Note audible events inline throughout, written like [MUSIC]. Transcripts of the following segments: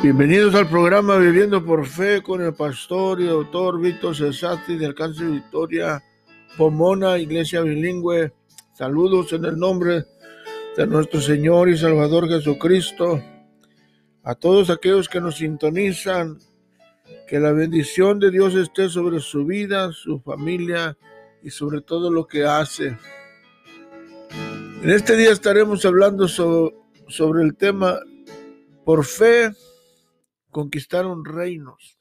Bienvenidos al programa Viviendo por Fe con el pastor y doctor Víctor Cesati de Alcance Victoria Pomona, Iglesia Bilingüe. Saludos en el nombre de nuestro Señor y Salvador Jesucristo. A todos aquellos que nos sintonizan, que la bendición de Dios esté sobre su vida, su familia y sobre todo lo que hace. En este día estaremos hablando sobre, el tema por fe conquistaron reinos.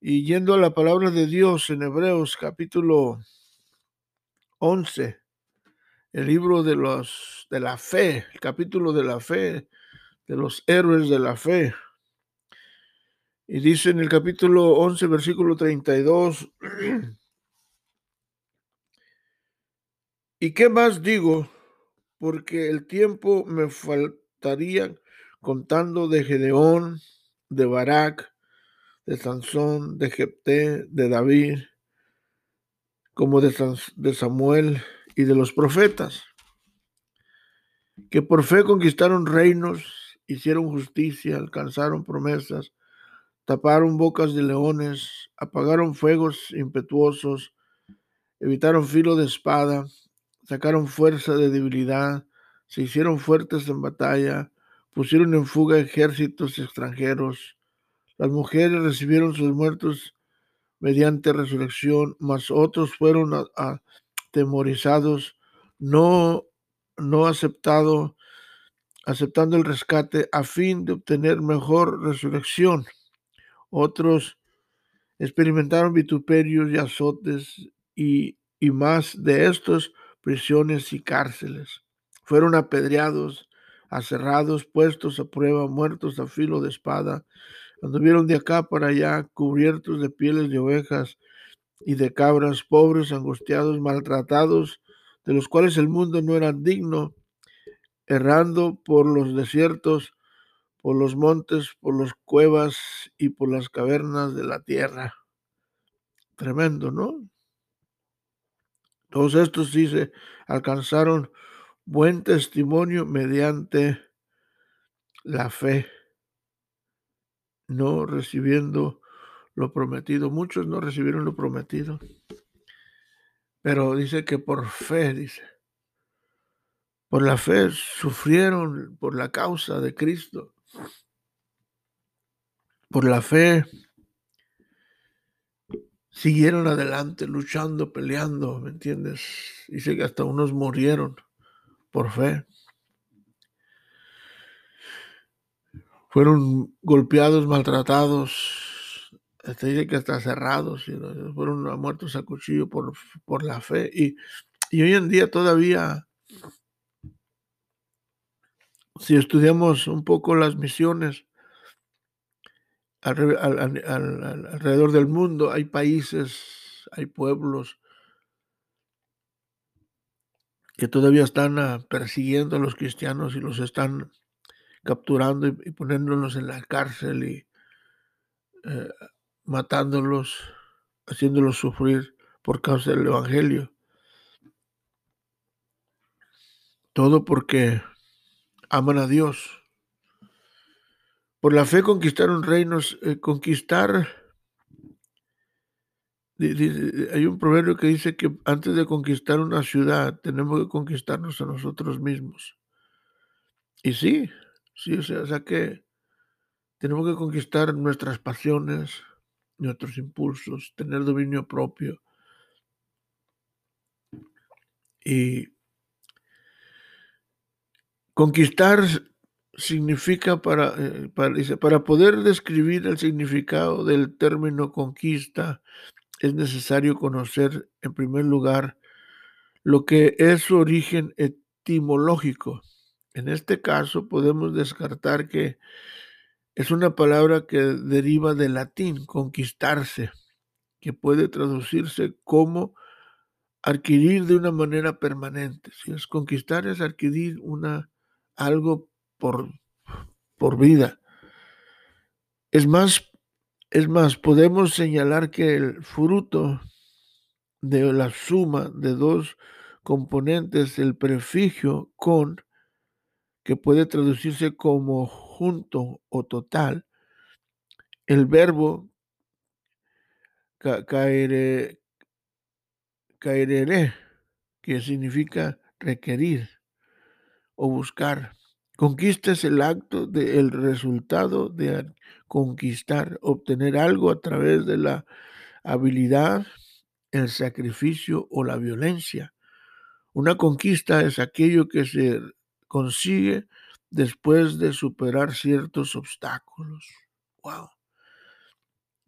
Y yendo a la palabra de Dios en Hebreos capítulo 11, el libro de los de la fe, el capítulo de la fe, de los héroes de la fe. Y dice en el capítulo 11, versículo 32, [CLEARS THROAT] ¿y qué más digo? Porque el tiempo me faltaría contando de Gedeón, de Barak, de Sansón, de Jepté, de David, como de, de Samuel y de los profetas, que por fe conquistaron reinos, hicieron justicia, alcanzaron promesas, taparon bocas de leones, apagaron fuegos impetuosos, evitaron filo de espada, sacaron fuerza de debilidad, se hicieron fuertes en batalla, pusieron en fuga ejércitos extranjeros. Las mujeres recibieron sus muertos mediante resurrección, mas otros fueron atemorizados, no, no aceptado, aceptando el rescate a fin de obtener mejor resurrección. Otros experimentaron vituperios y azotes y, y más de estos prisiones y cárceles. Fueron apedreados, aserrados, puestos a prueba, muertos a filo de espada. Anduvieron de acá para allá, cubiertos de pieles de ovejas y de cabras, pobres, angustiados, maltratados, de los cuales el mundo no era digno, errando por los desiertos, por los montes, por las cuevas y por las cavernas de la tierra. Tremendo, ¿no? Todos estos se alcanzaron buen testimonio mediante la fe, no recibiendo lo prometido. Muchos no recibieron lo prometido, pero dice que por fe, dice, por la fe sufrieron por la causa de Cristo. Por la fe siguieron adelante, luchando, peleando, ¿me entiendes? Dice que hasta unos murieron por fe. Fueron golpeados, maltratados, hasta dice que hasta cerrados, fueron muertos a cuchillo por, por la fe. Y, y hoy en día todavía, si estudiamos un poco las misiones, alrededor del mundo hay países, hay pueblos que todavía están ah, persiguiendo a los cristianos y los están capturando y, poniéndolos en la cárcel y eh, matándolos, haciéndolos sufrir por causa del Evangelio. Todo porque aman a Dios. Por la fe conquistaron reinos, eh, conquistar hay un proverbio que dice que antes de conquistar una ciudad tenemos que conquistarnos a nosotros mismos. Y sí, sí, o sea, o sea que tenemos que conquistar nuestras pasiones, nuestros impulsos, tener dominio propio. Y conquistar significa para, eh, para, para poder describir el significado del término conquista, es necesario conocer en primer lugar lo que es su origen etimológico. En este caso podemos descartar que es una palabra que deriva del latín, conquistarse, que puede traducirse como adquirir de una manera permanente. Si es conquistar es adquirir una, algo por, por vida. Es más es más, podemos señalar que el fruto de la suma de dos componentes, el prefijo con, que puede traducirse como conjunto o total, el verbo caeré, que significa requerir o buscar. Conquista es el acto del resultado de conquistar, obtener algo a través de la habilidad, el sacrificio o la violencia. Una conquista es aquello que se consigue después de superar ciertos obstáculos. Wow.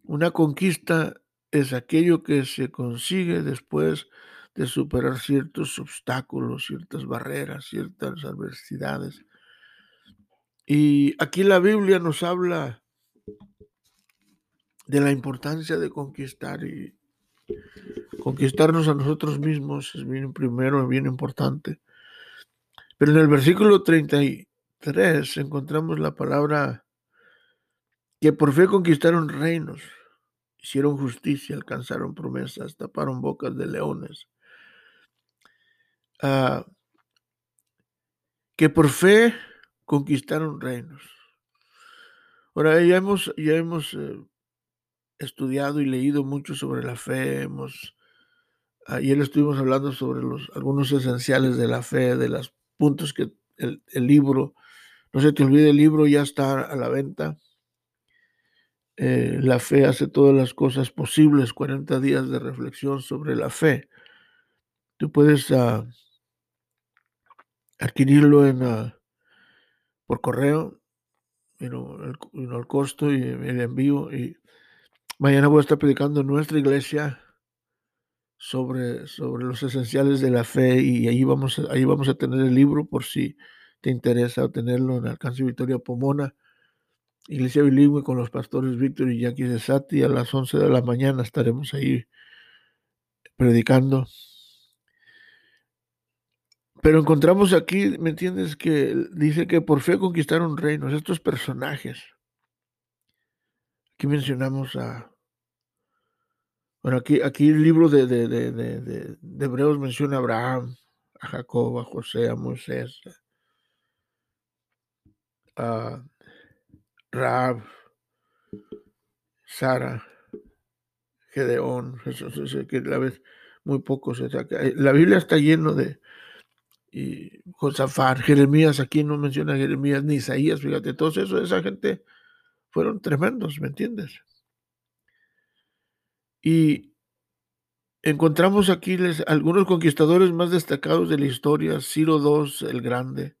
Una conquista es aquello que se consigue después de superar ciertos obstáculos, ciertas barreras, ciertas adversidades. Y aquí la Biblia nos habla de la importancia de conquistar y conquistarnos a nosotros mismos es bien primero, bien importante. Pero en el versículo 33 encontramos la palabra que por fe conquistaron reinos, hicieron justicia, alcanzaron promesas, taparon bocas de leones. Ah, que por fe conquistaron reinos. Ahora ya hemos, ya hemos eh, estudiado y leído mucho sobre la fe, hemos Ayer estuvimos hablando sobre los, algunos esenciales de la fe, de los puntos que el, libro, no se te olvide, el libro ya está a la venta. Eh, la fe hace todas las cosas posibles, 40 días de reflexión sobre la fe. Tú puedes ah, adquirirlo en, ah, por correo, el, el, costo y el envío. Y mañana voy a estar predicando en nuestra iglesia sobre, sobre los esenciales de la fe y ahí vamos, ahí vamos a tener el libro por si te interesa tenerlo en Alcance Victoria Pomona, Iglesia Bilingüe con los pastores Víctor y Jackie de Sati. A las 11 de la mañana estaremos ahí predicando. Pero encontramos aquí, ¿me entiendes? Que dice que por fe conquistaron reinos, estos personajes. Aquí mencionamos a bueno, aquí, aquí el libro de, de, de, de, Hebreos menciona a Abraham, a Jacob, a José, a Moisés, a Raab, Sara, Gedeón, que la vez muy pocos. La Biblia está lleno de y Josafat, Jeremías, aquí no menciona Jeremías ni Isaías, fíjate, todos eso, esa gente fueron tremendos, ¿me entiendes? Y encontramos aquí algunos conquistadores más destacados de la historia, Ciro II el Grande,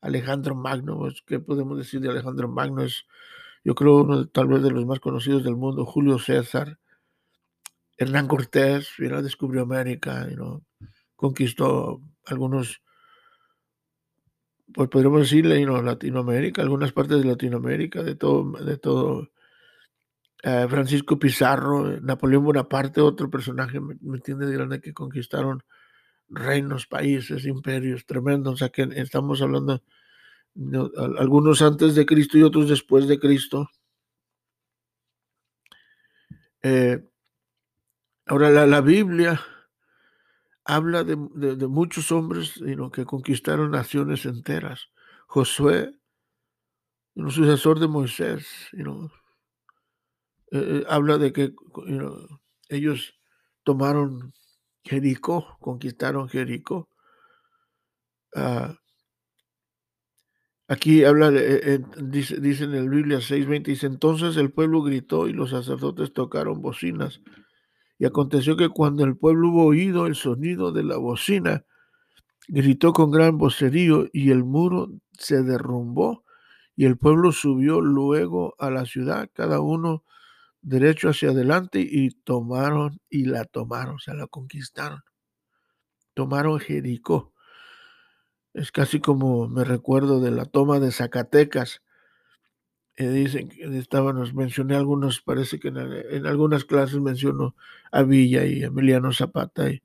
Alejandro Magno, ¿qué podemos decir de Alejandro Magno? Es, yo creo, uno tal vez de los más conocidos del mundo, Julio César, Hernán Cortés, descubrió América, conquistó algunos, pues podríamos decirle, Latinoamérica, algunas partes de Latinoamérica, de todo, de todo eh, Francisco Pizarro, Napoleón Bonaparte, otro personaje, ¿me, entiendes? Grande que conquistaron reinos, países, imperios tremendos. O sea que estamos hablando de, algunos antes de Cristo y otros después de Cristo. Eh, ahora, la, Biblia habla de, muchos hombres que conquistaron naciones enteras. Josué, un sucesor de Moisés, eh, eh, habla de que ellos tomaron Jericó, conquistaron Jericó. Ah, aquí habla, de, eh, dice, dice, en el Biblia 6:20, dice, entonces el pueblo gritó y los sacerdotes tocaron bocinas. Y aconteció que cuando el pueblo hubo oído el sonido de la bocina, gritó con gran vocerío y el muro se derrumbó y el pueblo subió luego a la ciudad, cada uno derecho hacia adelante y tomaron y la tomaron, o sea, la conquistaron. Tomaron Jericó. Es casi como me recuerdo de la toma de Zacatecas. Eh, dicen que estaban, nos mencioné algunos, parece que en, algunas clases menciono a Villa y Emiliano Zapata. Y,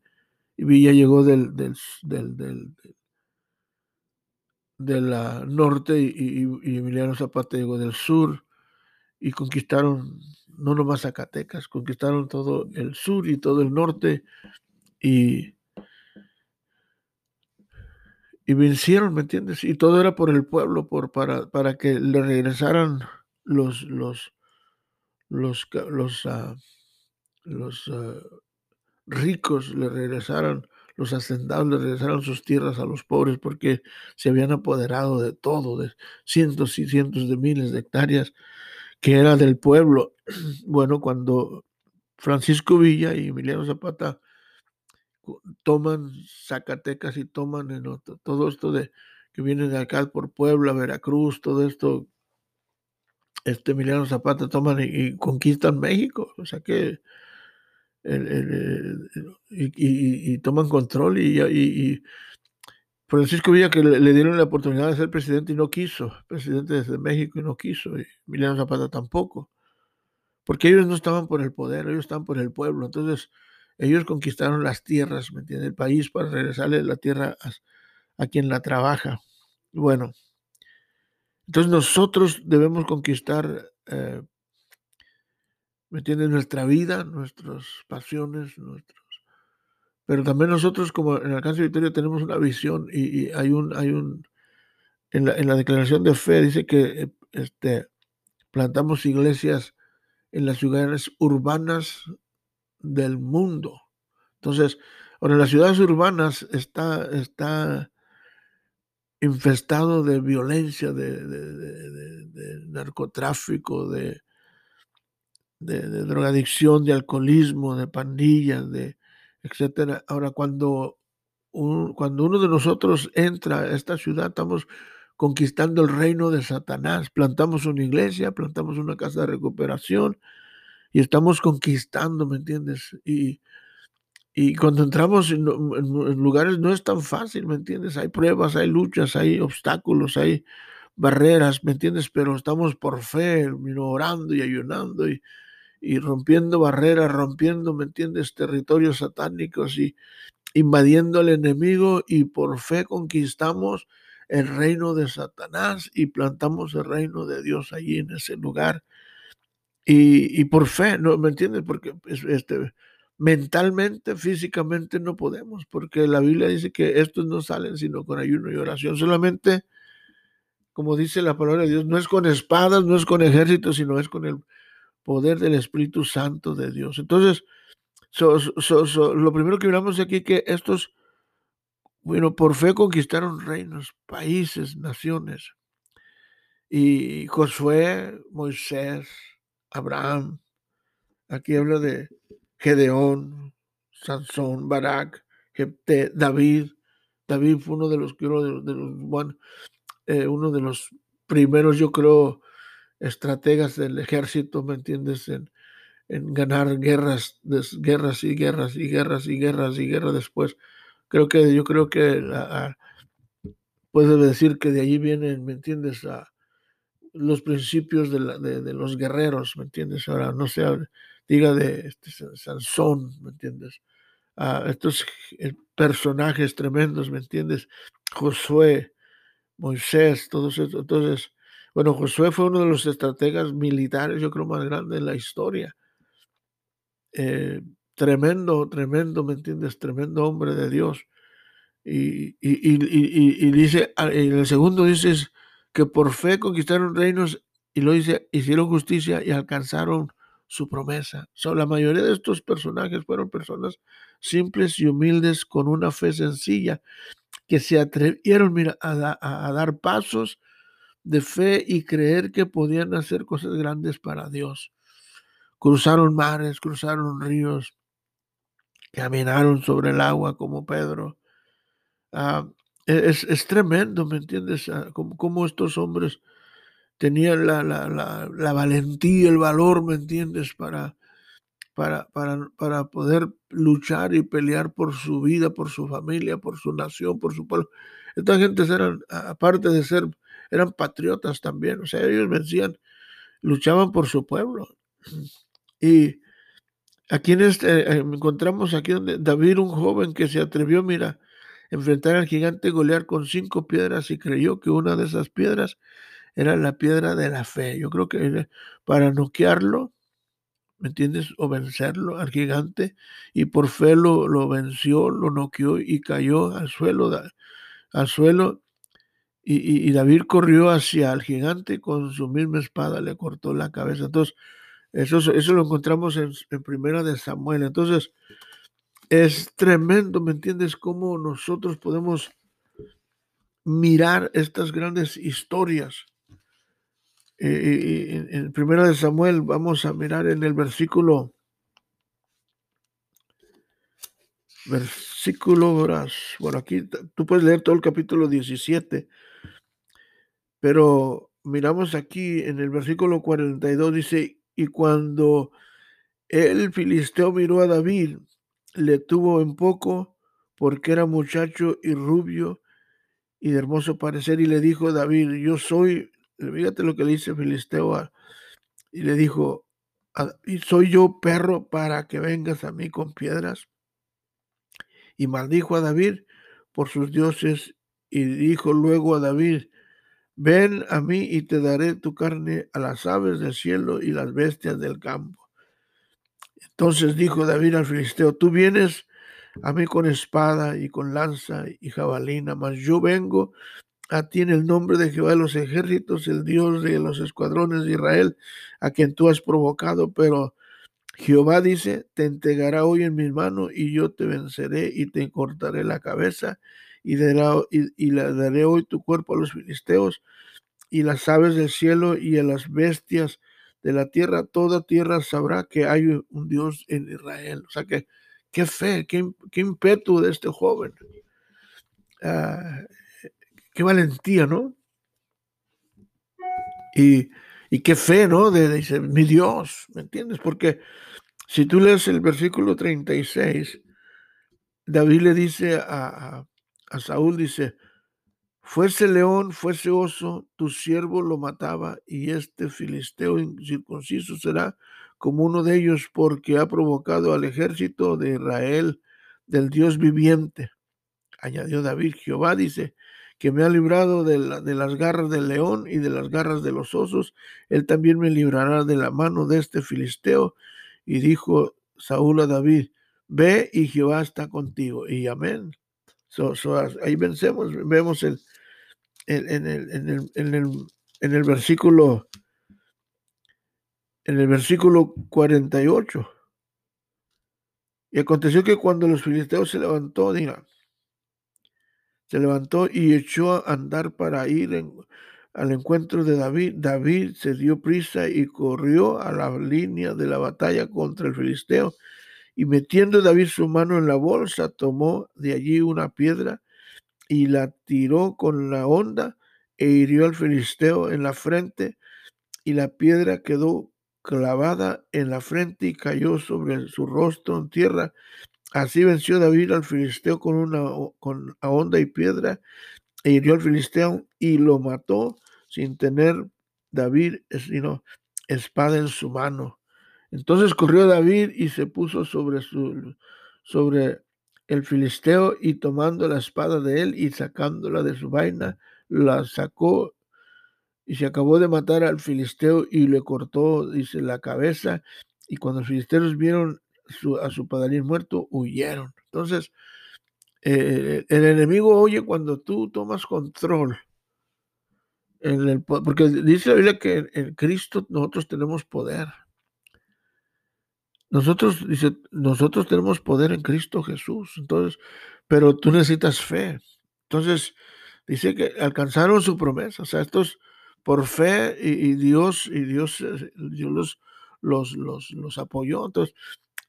Villa llegó del, del, del, del de la norte y, y, Emiliano Zapata llegó del sur y conquistaron no nomás Zacatecas, conquistaron todo el sur y todo el norte y, y vencieron, ¿me entiendes? Y todo era por el pueblo, por, para, para que le regresaran los, los, los, los, los uh, ricos, le regresaran, los hacendados le regresaran sus tierras a los pobres, porque se habían apoderado de todo, de cientos y cientos de miles de hectáreas que era del pueblo. [CLEARS THROAT] Bueno, cuando Francisco Villa y Emiliano Zapata toman Zacatecas y toman en otro, todo esto de que viene de acá por Puebla, Veracruz, todo esto, este Emiliano Zapata toman y, conquistan México, o sea que y, toman control y, Francisco Villa que le, dieron la oportunidad de ser presidente y no quiso, presidente de México y no quiso, y Emiliano Zapata tampoco, porque ellos no estaban por el poder, ellos estaban por el pueblo, entonces ellos conquistaron las tierras, ¿me entiende? El país para regresarle la tierra a, quien la trabaja. Bueno, entonces nosotros debemos conquistar, eh, ¿me entiendes? Nuestra vida, nuestras pasiones, nuestros... Pero también nosotros como en Alcance Victoria tenemos una visión y, hay un, hay un, en la, en la, declaración de fe dice que eh, este, plantamos iglesias en las ciudades urbanas del mundo. Entonces, ahora las ciudades urbanas está, está infestado de violencia, de, narcotráfico, de, de, drogadicción, de alcoholismo, de pandillas, de. Ahora, cuando, cuando uno de nosotros entra a esta ciudad, estamos conquistando el reino de Satanás. Plantamos una iglesia, plantamos una casa de recuperación, y estamos conquistando, ¿me entiendes? Y, y cuando entramos en, lugares no es tan fácil, ¿me entiendes? Hay pruebas, hay luchas, hay obstáculos, hay barreras, ¿me entiendes? Pero estamos por fe, orando y ayunando y, y rompiendo barreras, rompiendo, ¿me entiendes? Territorios satánicos y invadiendo al enemigo y por fe conquistamos el reino de Satanás y plantamos el reino de Dios allí en ese lugar. Y, por fe, ¿no? ¿Me entiendes? Porque este, mentalmente, físicamente no podemos, porque la Biblia dice que estos no salen sino con ayuno y oración. Solamente, como dice la palabra de Dios, no es con espadas, no es con ejércitos, sino es con el poder del Espíritu Santo de Dios. Entonces, lo primero que miramos aquí que estos, bueno, por fe conquistaron reinos, países, naciones. Y Josué, Moisés, Abraham, aquí habla de Gedeón, Sansón, Barak, David. David fue uno de los, de los, eh, uno de los primeros, yo creo, estrategas del ejército, ¿me entiendes? En, ganar guerras, guerras y guerras y guerras y guerras y guerras después. Creo que yo creo que puede decir que de allí vienen, ¿me entiendes? A, los principios de, los guerreros, ¿me entiendes? Ahora no se diga de este, Sansón, ¿me entiendes? a estos eh, personajes tremendos, ¿me entiendes? Josué, Moisés, todos estos. Entonces, bueno, Josué fue uno de los estrategas militares, yo creo, más grandes en la historia. Eh, tremendo, tremendo, ¿me entiendes? Tremendo hombre de Dios. Y, y, dice, en el segundo dice, que por fe conquistaron reinos y lo hicieron justicia y alcanzaron su promesa. la mayoría de estos personajes fueron personas simples y humildes con una fe sencilla que se atrevieron a, dar pasos de fe y creer que podían hacer cosas grandes para Dios. Cruzaron mares, cruzaron ríos, caminaron sobre el agua como Pedro. Ah, e-, es, tremendo, ¿me entiendes? Ah, cómo, estos hombres tenían la, la, valentía, el valor, ¿me entiendes? Para, para, para, para, poder luchar y pelear por su vida, por su familia, por su nación, por su pueblo. Estas gentes eran, aparte de ser, eran patriotas también, o sea, ellos vencían, luchaban por su pueblo. Y aquí en este, eh, encontramos aquí donde David, un joven que se atrevió, mira, enfrentar al gigante Goliat con cinco piedras y creyó que una de esas piedras era la piedra de la fe. Yo creo que para noquearlo, ¿me entiendes? O vencerlo al gigante y por fe lo, lo venció, lo noqueó y cayó al suelo. al suelo y, David corrió hacia el gigante con su misma espada, le cortó la cabeza. Entonces, eso, eso lo encontramos en, en Primera de Samuel. Entonces, es tremendo, ¿me entiendes? Cómo nosotros podemos mirar estas grandes historias. Eh, en, en Primera de Samuel vamos a mirar en el versículo versículo, bueno, aquí tú puedes leer todo el capítulo 17, pero miramos aquí en el versículo 42, dice, y cuando el filisteo miró a David, le tuvo en poco, porque era muchacho y rubio y de hermoso parecer, y le dijo David, yo soy, fíjate lo que le dice filisteo, y le dijo, ¿y soy yo perro para que vengas a mí con piedras? Y maldijo a David por sus dioses, y dijo luego a David, Ven a mí y te daré tu carne a las aves del cielo y las bestias del campo. Entonces dijo David al filisteo, tú vienes a mí con espada y con lanza y jabalina, mas yo vengo a ti en el nombre de Jehová de los ejércitos, el Dios de los escuadrones de Israel, a quien tú has provocado, pero Jehová dice, te entregará hoy en mis manos y yo te venceré y te cortaré la cabeza y, y, le daré hoy tu cuerpo a los filisteos y las aves del cielo y a las bestias de la tierra. Toda tierra sabrá que hay un Dios en Israel. O sea que qué fe, qué, qué ímpetu de este joven. Ah, qué valentía, ¿no? Y, y qué fe, ¿no? De, de, mi Dios, ¿me entiendes? Porque si tú lees el versículo 36, David le dice a, a Saúl dice, fuese león, fuese oso, tu siervo lo mataba y este filisteo incircunciso será como uno de ellos porque ha provocado al ejército de Israel del Dios viviente. Añadió David, Jehová dice, que me ha librado de, de, las garras del león y de las garras de los osos, él también me librará de la mano de este filisteo. Y dijo Saúl a David, ve y Jehová está contigo. Y amén ahí vencemos, vemos el, en, el, en, el, en, el, en el versículo en el versículo 48. Y aconteció que cuando los filisteos se levantó, diga, se levantó y echó a andar para ir al encuentro de David. David se dio prisa y corrió a la línea de la batalla contra el filisteo y metiendo David su mano en la bolsa, tomó de allí una piedra y la tiró con la honda e hirió al filisteo en la frente y la piedra quedó clavada en la frente y cayó sobre su rostro en tierra. Así venció David al filisteo con una con honda y piedra e hirió al filisteo y lo mató sin tener David sino espada en su mano. Entonces corrió David y se puso sobre, su, sobre el filisteo y tomando la espada de él y sacándola de su vaina, la sacó y se acabó de matar al filisteo y le cortó, dice, la cabeza. Y cuando los filisteos vieron a su padre muerto, huyeron. Entonces, eh, el enemigo oye cuando tú tomas control. En el, porque dice la Biblia que en Cristo nosotros tenemos poder. Nosotros, dice, nosotros tenemos poder en Cristo Jesús, entonces, pero tú necesitas fe. Entonces, dice que alcanzaron su promesa, o sea, estos por fe y, Dios, y Dios, eh, Dios los, los, los, los, apoyó. Entonces,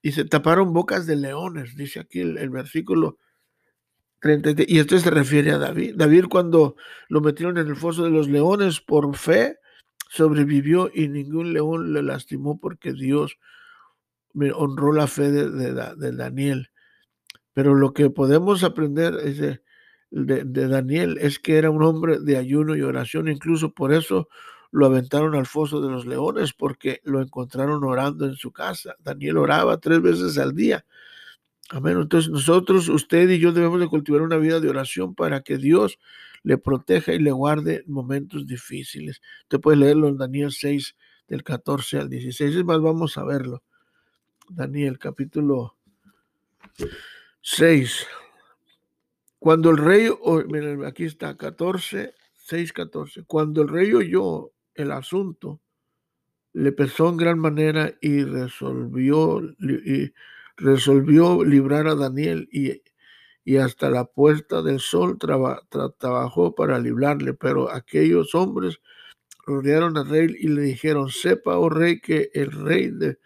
y se taparon bocas de leones, dice aquí el, versículo 30. Y esto se refiere a David. David cuando lo metieron en el foso de los leones por fe, sobrevivió y ningún león le lastimó porque Dios honró la fe de, Daniel. Pero lo que podemos aprender de, de, Daniel es que era un hombre de ayuno y oración, incluso por eso lo aventaron al foso de los leones, porque lo encontraron orando en su casa. Daniel oraba tres veces al día. Amén. Entonces nosotros, usted y yo debemos de cultivar una vida de oración para que Dios le proteja y le guarde momentos difíciles. Usted puede leerlo en Daniel 6, del 14 al 16. Es más, vamos a verlo. Daniel capítulo 6. Cuando el rey, aquí está, 14, 6, 14. Cuando el rey oyó el asunto, le pesó en gran manera y resolvió, y resolvió librar a Daniel y, y hasta la puerta del sol trabajó para librarle. Pero aquellos hombres rodearon al rey y le dijeron, sepa, oh rey, que el rey de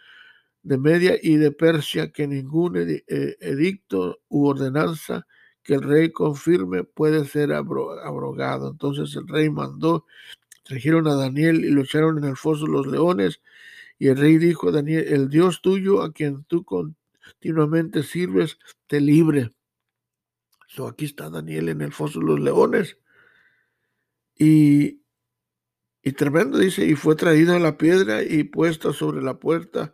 de Media y de Persia que ningún eh, edicto u ordenanza que el rey confirme puede ser abrogado. Entonces el rey mandó, trajeron a Daniel y lo echaron en el foso los leones. Y el rey dijo a Daniel, el Dios tuyo a quien tú continuamente sirves, te libre. So, aquí está Daniel en el foso de los leones. Y, y tremendo dice, y fue traído a la piedra y puesta sobre la puerta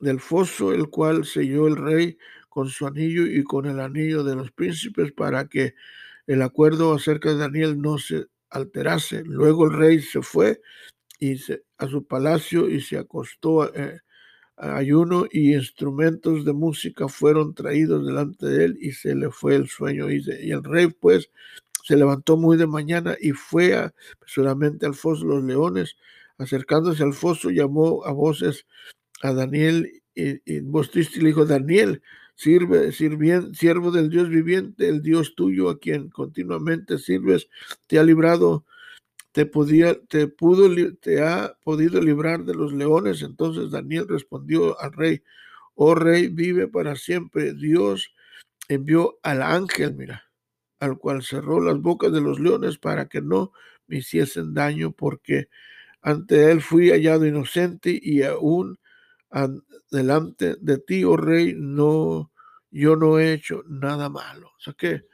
del foso, el cual selló el rey con su anillo y con el anillo de los príncipes para que el acuerdo acerca de Daniel no se alterase. Luego el rey se fue y a su palacio y se acostó eh, a ayuno y instrumentos de música fueron traídos delante de él y se le fue el sueño. Y, y el rey pues se levantó muy de mañana y fue a, solamente al foso los leones. Acercándose al foso llamó a voces a Daniel y, vos le dijo, Daniel, sirve, sirvien, siervo del Dios viviente, el Dios tuyo a quien continuamente sirves, te ha librado, te, podía, te, pudo, te ha podido librar de los leones. Entonces Daniel respondió al rey, oh rey, vive para siempre. Dios envió al ángel, mira, al cual cerró las bocas de los leones para que no me hiciesen daño, porque ante él fui hallado inocente y aún delante de ti, oh rey, no, yo no he hecho nada malo. O sea que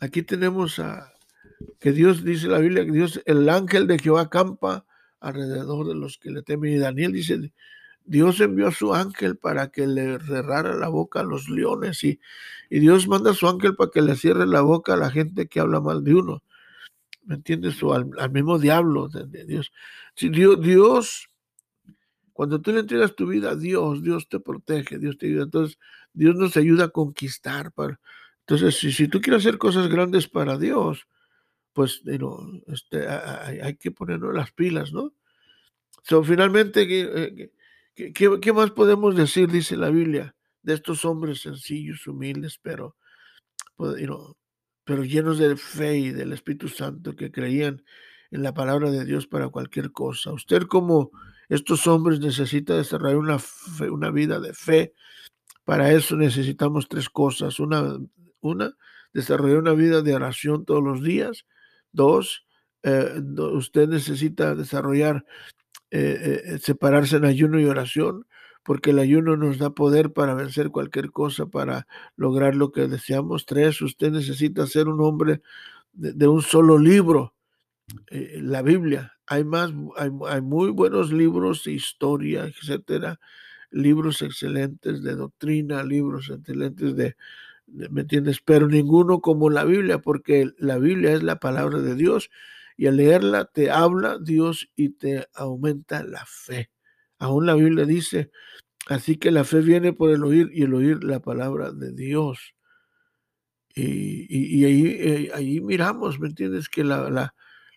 aquí tenemos a que Dios dice la Biblia que Dios, el ángel de Jehová campa alrededor de los que le temen. Y Daniel dice, Dios envió a su ángel para que le cerrara la boca a los leones y, y Dios manda a su ángel para que le cierre la boca a la gente que habla mal de uno. ¿Me entiendes? O al, mismo diablo de, Dios. Si Dios, Dios cuando tú le entregas tu vida a Dios, Dios te protege, Dios te ayuda. Entonces, Dios nos ayuda a conquistar. Entonces, si, tú quieres hacer cosas grandes para Dios, pues este, hay, que ponernos las pilas, ¿no? So, finalmente, ¿qué, eh, qué, más podemos decir, dice la Biblia, de estos hombres sencillos, humildes, pero, pues, pero llenos de fe y del Espíritu Santo que creían en la palabra de Dios para cualquier cosa? Usted como estos hombres necesitan desarrollar una, una vida de fe. Para eso necesitamos tres cosas. Una, una, desarrollar una vida de oración todos los días. Dos, eh, usted necesita desarrollar, eh, eh, separarse en ayuno y oración, porque el ayuno nos da poder para vencer cualquier cosa, para lograr lo que deseamos. Tres, usted necesita ser un hombre de un solo libro, la Biblia hay más, hay, muy buenos libros de historia, etcétera, libros excelentes de doctrina, libros excelentes de, ¿me entiendes? Pero ninguno como la Biblia, porque la Biblia es la palabra de Dios y al leerla te habla Dios y te aumenta la fe. Aún la Biblia dice, así que la fe viene por el oír y el oír la palabra de Dios. Y, ahí, eh, ahí, miramos, ¿me entiendes? Que la, la,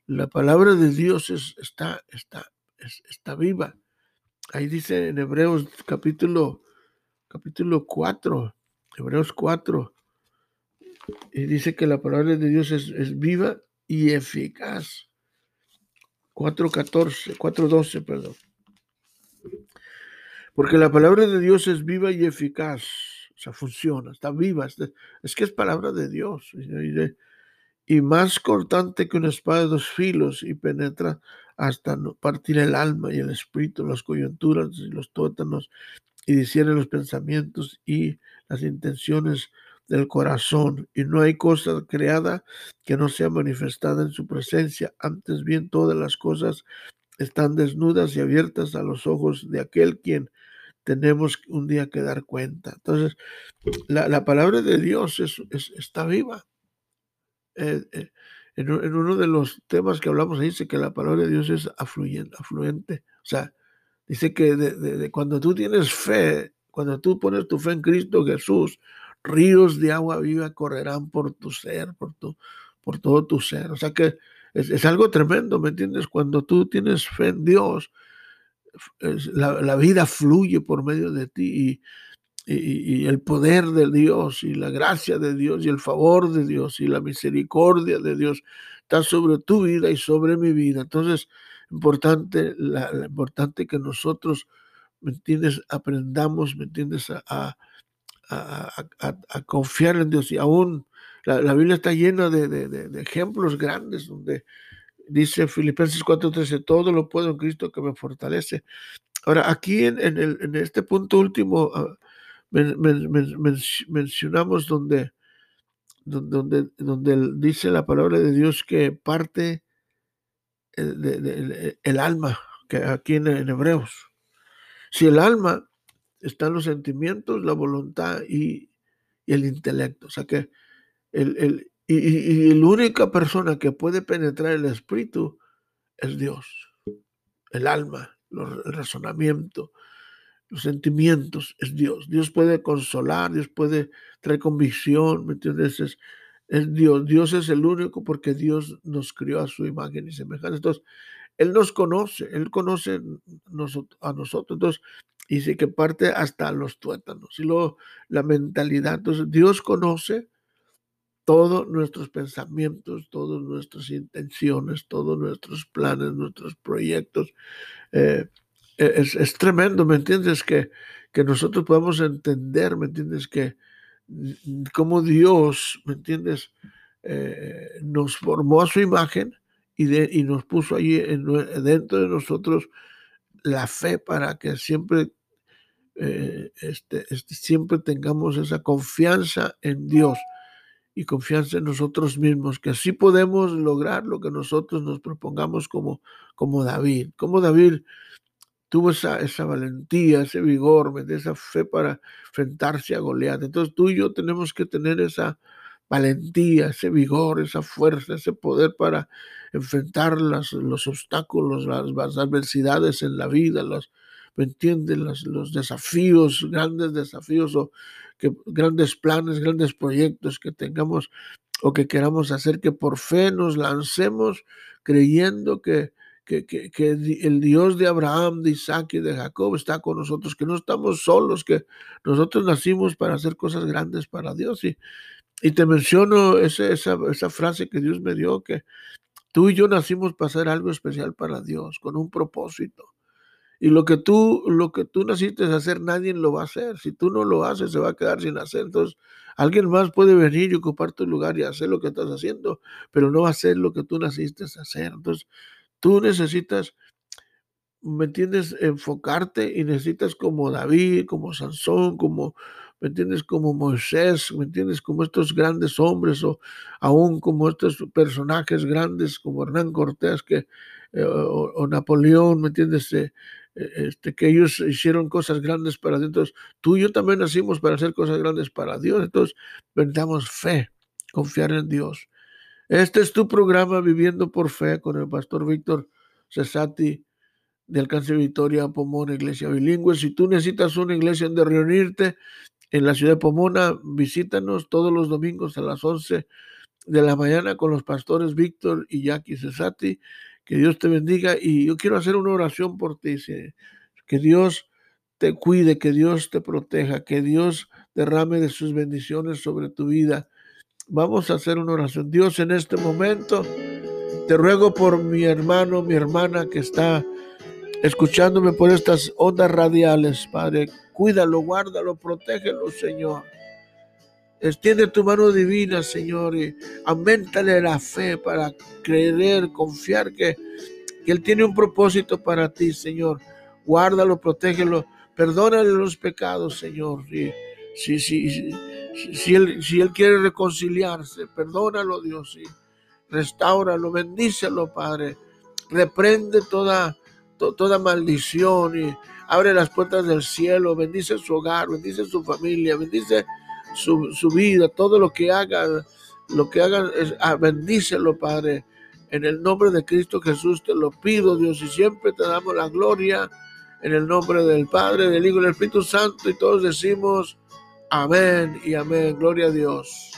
la palabra de Dios está, está, está viva. Ahí dice en Hebreos capítulo, capítulo 4, Hebreos 4, y dice que la palabra de Dios es, viva y eficaz. 4.14, 4.12, perdón. Porque la palabra de Dios es viva y eficaz. O sea, funciona, está viva. Es que es palabra de Dios más cortante que una espada de dos filos y penetra hasta partir el alma y el espíritu, las coyunturas y los tótanos y discierne los pensamientos y las intenciones del corazón. Y no hay cosa creada que no sea manifestada en su presencia. Antes bien, todas las cosas están desnudas y abiertas a los ojos de aquel quien tenemos un día que dar cuenta. Entonces, la, palabra de Dios es, está viva eh, eh, en, uno de los temas que hablamos dice que la palabra de Dios es afluente, afluente. O sea, dice que cuando tú tienes fe, cuando tú pones tu fe en Cristo Jesús, ríos de agua viva correrán por tu ser, por, tu, por todo tu ser. O sea que es, algo tremendo, ¿me entiendes? Cuando tú tienes fe en Dios, la, la, vida fluye por medio de ti y, y, y, el poder de Dios y la gracia de Dios y el favor de Dios y la misericordia de Dios está sobre tu vida y sobre mi vida. Entonces, importante, la, importante que nosotros, ¿me entiendes? Aprendamos, ¿me entiendes? A, a, confiar en Dios. Y aún la, Biblia está llena de, ejemplos grandes donde dice Filipenses 4:13, todo lo puedo en Cristo que me fortalece. Ahora, aquí en, el, en este punto último, mencionamos donde, donde, donde dice la palabra de Dios que parte el, el alma, que aquí en, Hebreos. Si el alma están los sentimientos, la voluntad y, el intelecto. O sea que el, el, y, la única persona que puede penetrar el espíritu es Dios, el alma, el razonamiento, los sentimientos, es Dios. Dios puede consolar, Dios puede traer convicción, ¿me entiendes? Es, es Dios. Dios es el único porque Dios nos crió a su imagen y semejanza. Entonces, Él nos conoce, Él conoce a nosotros. Entonces, dice que parte hasta los tuétanos. Y luego la mentalidad. Entonces, Dios conoce todos nuestros pensamientos, todas nuestras intenciones, todos nuestros planes, nuestros proyectos. Eh, es, es, tremendo, ¿me entiendes? Que, que nosotros podamos entender, ¿me entiendes? Que como Dios, ¿me entiendes? Eh, nos formó a su imagen y, de, y nos puso allí dentro de nosotros la fe para que siempre eh, este, este, siempre tengamos esa confianza en Dios y confianza en nosotros mismos, que así podemos lograr lo que nosotros nos propongamos como, como David. Como David tuvo esa, esa valentía, ese vigor, esa fe para enfrentarse a Goliat. Entonces tú y yo tenemos que tener esa valentía, ese vigor, esa fuerza, ese poder para enfrentar las, los obstáculos, las, adversidades en la vida, los, ¿me entiendes? Los, los, desafíos, grandes desafíos o que, grandes planes, grandes proyectos que tengamos o que queramos hacer, que por fe nos lancemos creyendo que, que, que, que, el Dios de Abraham, de Isaac y de Jacob está con nosotros, que no estamos solos, que nosotros nacimos para hacer cosas grandes para Dios. Y, y te menciono esa, esa, esa frase que Dios me dio, que tú y yo nacimos para hacer algo especial para Dios, con un propósito. Y lo que tú, lo que tú naciste hacer, nadie lo va a hacer. Si tú no lo haces, se va a quedar sin hacer. Entonces, alguien más puede venir y ocupar tu lugar y hacer lo que estás haciendo, pero no va a hacer lo que tú naciste a hacer. Entonces, tú necesitas, ¿me entiendes? Enfocarte y necesitas como David, como Sansón, como, ¿me entiendes? Como Moisés, ¿me entiendes? Como estos grandes hombres o aún como estos personajes grandes como Hernán Cortés que, eh, o, Napoleón, ¿me entiendes? Eh, este, que ellos hicieron cosas grandes para Dios. Entonces, tú y yo también nacimos para hacer cosas grandes para Dios. Entonces, vendamos fe, confiar en Dios. Este es tu programa Viviendo por Fe con el pastor Víctor Cesati de Alcance Victoria, Pomona, Iglesia Bilingüe. Si tú necesitas una iglesia donde reunirte en la ciudad de Pomona, visítanos todos los domingos a las 11 de la mañana con los pastores Víctor y Jackie Cesati. Que Dios te bendiga y yo quiero hacer una oración por ti. Que Dios te cuide, que Dios te proteja, que Dios derrame de sus bendiciones sobre tu vida. Vamos a hacer una oración. Dios, en este momento te ruego por mi hermano, mi hermana que está escuchándome por estas ondas radiales, Padre. Cuídalo, guárdalo, protégelo, Señor. Extiende tu mano divina, Señor, y aumentale la fe para creer, confiar que, Él tiene un propósito para ti, Señor. Guárdalo, protégelo, perdónale los pecados, Señor. Y, si, si, él, quiere reconciliarse, perdónalo, Dios, y restauralo, bendícelo, Padre. Reprende toda, maldición y abre las puertas del cielo, bendice su hogar, bendice su familia, bendice su, vida, todo lo que hagan, lo que hagan, es, ah, bendícelo, Padre. En el nombre de Cristo Jesús te lo pido, Dios, y siempre te damos la gloria en el nombre del Padre, del Hijo y del Espíritu Santo, y todos decimos Amén y amén. Gloria a Dios.